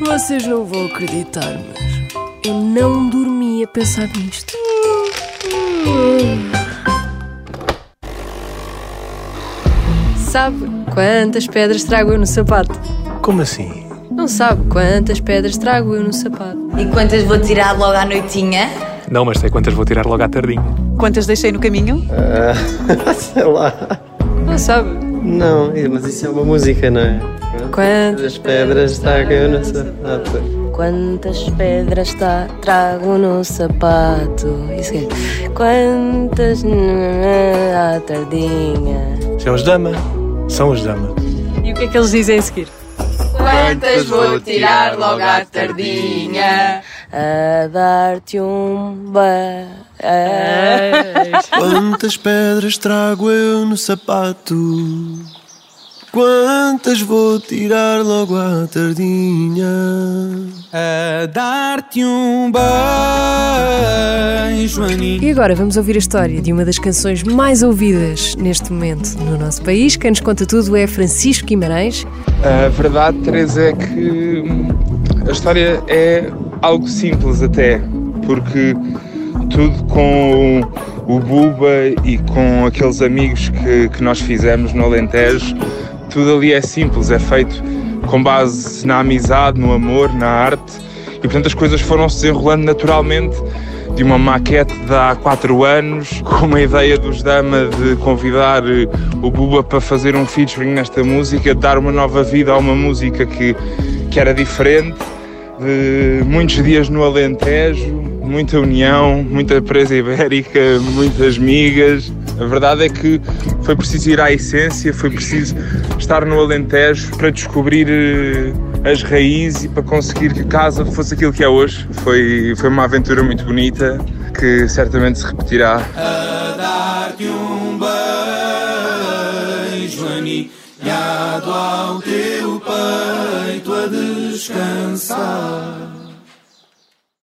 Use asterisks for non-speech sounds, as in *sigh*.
Vocês não vão acreditar, mas eu não dormi a pensar nisto. Sabe quantas pedras trago eu no sapato? Como assim? Não sabe quantas pedras trago eu no sapato? E quantas vou tirar logo à noitinha? Não, mas sei quantas vou tirar logo à tardinha. Quantas deixei no caminho? *laughs* Sei lá. Não sabe Não, mas isso é uma música, não é? quantas As pedras tragam no sapato. Quantas pedras tá, trago no sapato? Isso que é. Quantas à tardinha? São os dama. São os dama. E o que é que eles dizem a seguir? Quantas vou tirar logo à tardinha? A dar-te um beijo. Quantas pedras trago eu no sapato? Quantas vou tirar logo à tardinha? A dar-te um beijo, Aninha. E agora vamos ouvir a história de uma das canções mais ouvidas neste momento no nosso país. Quem nos conta tudo é Francisco Guimarães. A verdade, Teresa, é que a história é algo simples até, porque tudo com o Buba e com aqueles amigos que, que nós fizemos no Alentejo, tudo ali é simples, é feito com base na amizade, no amor, na arte, e portanto as coisas foram se desenrolando naturalmente de uma maquete de há quatro anos, *laughs* com uma ideia dos Dama de convidar eh, o Buba para fazer um featuring nesta música, de dar uma nova vida a uma música que, que era diferente, de muitos dias no Alentejo, muita união, muita presa ibérica, *laughs* muitas migas. A verdade é que foi preciso ir à essência, foi preciso estar no Alentejo para descobrir eh, as raízes e para conseguir que a casa fosse aquilo que é hoje. Foi, foi uma aventura muito bonita que certamente se repetirá. A dar-te um beijo, aninhado ao teu peito a descansar.